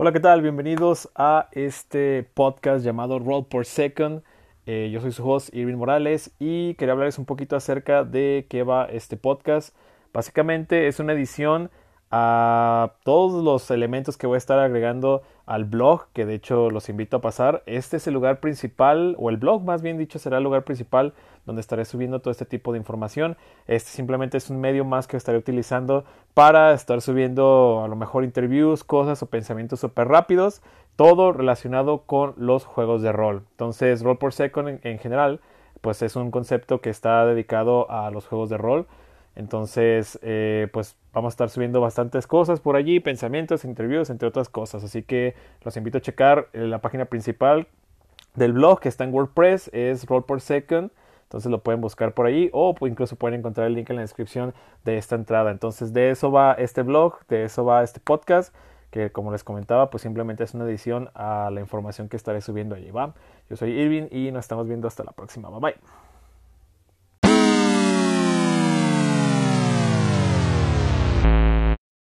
Hola, ¿qué tal? Bienvenidos a este podcast llamado Roll per Second. Eh, yo soy su host Irving Morales y quería hablarles un poquito acerca de qué va este podcast. Básicamente es una edición a todos los elementos que voy a estar agregando al blog, que de hecho los invito a pasar. Este es el lugar principal, o el blog más bien dicho, será el lugar principal donde estaré subiendo todo este tipo de información. Este simplemente es un medio más que estaré utilizando para estar subiendo a lo mejor interviews, cosas o pensamientos súper rápidos, todo relacionado con los juegos de rol. Entonces, Roll por Second en, en general, pues es un concepto que está dedicado a los juegos de rol. Entonces, eh, pues vamos a estar subiendo bastantes cosas por allí, pensamientos, interviews, entre otras cosas. Así que los invito a checar eh, la página principal del blog que está en WordPress, es Roll per Second. Entonces lo pueden buscar por ahí o incluso pueden encontrar el link en la descripción de esta entrada. Entonces de eso va este blog, de eso va este podcast, que como les comentaba, pues simplemente es una edición a la información que estaré subiendo allí. Yo soy Irving y nos estamos viendo hasta la próxima. Bye bye.